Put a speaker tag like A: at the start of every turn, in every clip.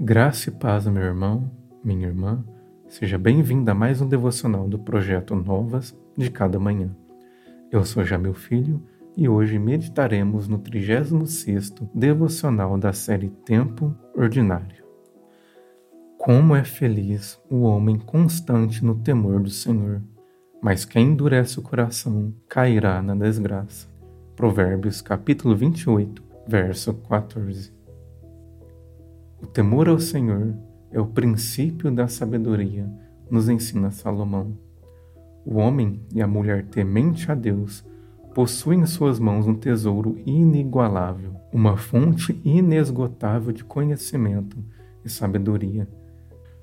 A: Graça e paz, meu irmão, minha irmã. Seja bem-vindo a mais um devocional do projeto Novas de Cada Manhã. Eu sou Jamil Filho e hoje meditaremos no 36º devocional da série Tempo Ordinário. Como é feliz o homem constante no temor do Senhor, mas quem endurece o coração cairá na desgraça. Provérbios capítulo 28, verso 14. O temor ao Senhor é o princípio da sabedoria, nos ensina Salomão. O homem e a mulher temente a Deus possuem em suas mãos um tesouro inigualável, uma fonte inesgotável de conhecimento e sabedoria.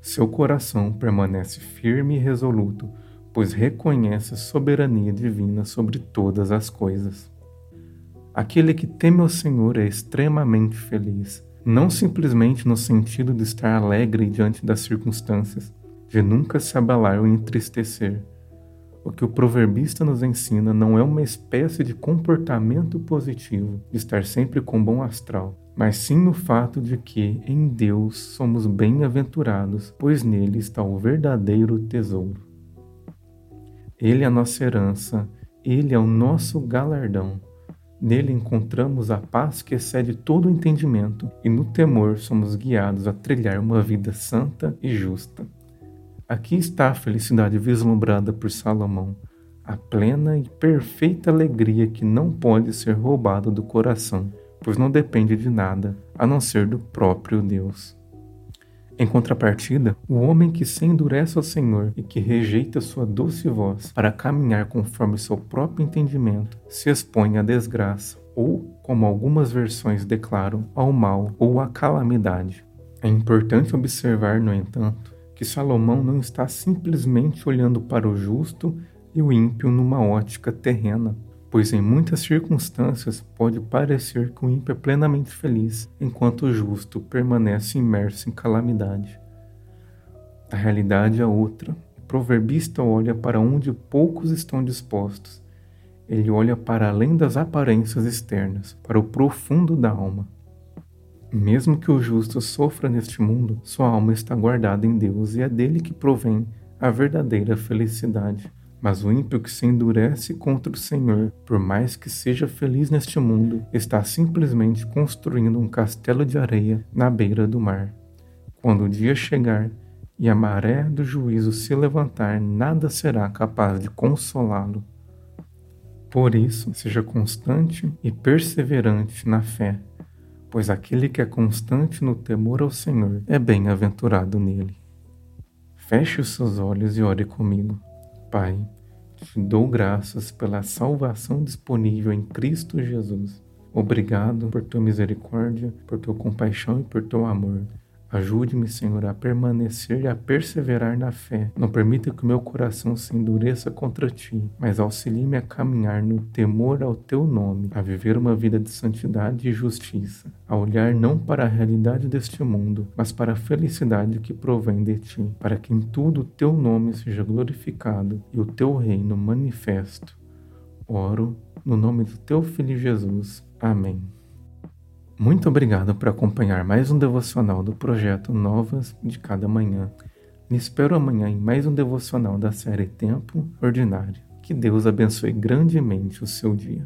A: Seu coração permanece firme e resoluto, pois reconhece a soberania divina sobre todas as coisas. Aquele que teme ao Senhor é extremamente feliz não simplesmente no sentido de estar alegre diante das circunstâncias, de nunca se abalar ou entristecer. O que o proverbista nos ensina não é uma espécie de comportamento positivo, de estar sempre com bom astral, mas sim o fato de que em Deus somos bem-aventurados, pois nele está o verdadeiro tesouro. Ele é a nossa herança, ele é o nosso galardão. Nele encontramos a paz que excede todo o entendimento, e no temor somos guiados a trilhar uma vida santa e justa. Aqui está a felicidade vislumbrada por Salomão, a plena e perfeita alegria que não pode ser roubada do coração, pois não depende de nada a não ser do próprio Deus. Em contrapartida, o homem que se endurece ao Senhor e que rejeita sua doce voz para caminhar conforme seu próprio entendimento se expõe à desgraça, ou, como algumas versões declaram, ao mal ou à calamidade. É importante observar, no entanto, que Salomão não está simplesmente olhando para o justo e o ímpio numa ótica terrena, pois em muitas circunstâncias pode parecer que o ímpio é plenamente feliz, enquanto o justo permanece imerso em calamidade. A realidade é outra. O proverbista olha para onde poucos estão dispostos. Ele olha para além das aparências externas, para o profundo da alma. Mesmo que o justo sofra neste mundo, sua alma está guardada em Deus e é dele que provém a verdadeira felicidade. Mas o ímpio que se endurece contra o Senhor, por mais que seja feliz neste mundo, está simplesmente construindo um castelo de areia na beira do mar. Quando o dia chegar e a maré do juízo se levantar, nada será capaz de consolá-lo. Por isso, seja constante e perseverante na fé, pois aquele que é constante no temor ao Senhor é bem-aventurado nele. Feche os seus olhos e ore comigo. Pai, te dou graças pela salvação disponível em Cristo Jesus. Obrigado por tua misericórdia, por tua compaixão e por teu amor. Ajude-me, Senhor, a permanecer e a perseverar na fé. Não permita que o meu coração se endureça contra ti, mas auxilie-me a caminhar no temor ao teu nome, a viver uma vida de santidade e justiça, a olhar não para a realidade deste mundo, mas para a felicidade que provém de ti, para que em tudo o teu nome seja glorificado e o teu reino manifesto. Oro no nome do teu filho Jesus. Amém. Muito obrigado por acompanhar mais um devocional do projeto Novas de Cada Manhã. Me espero amanhã em mais um devocional da série Tempo Ordinário. Que Deus abençoe grandemente o seu dia.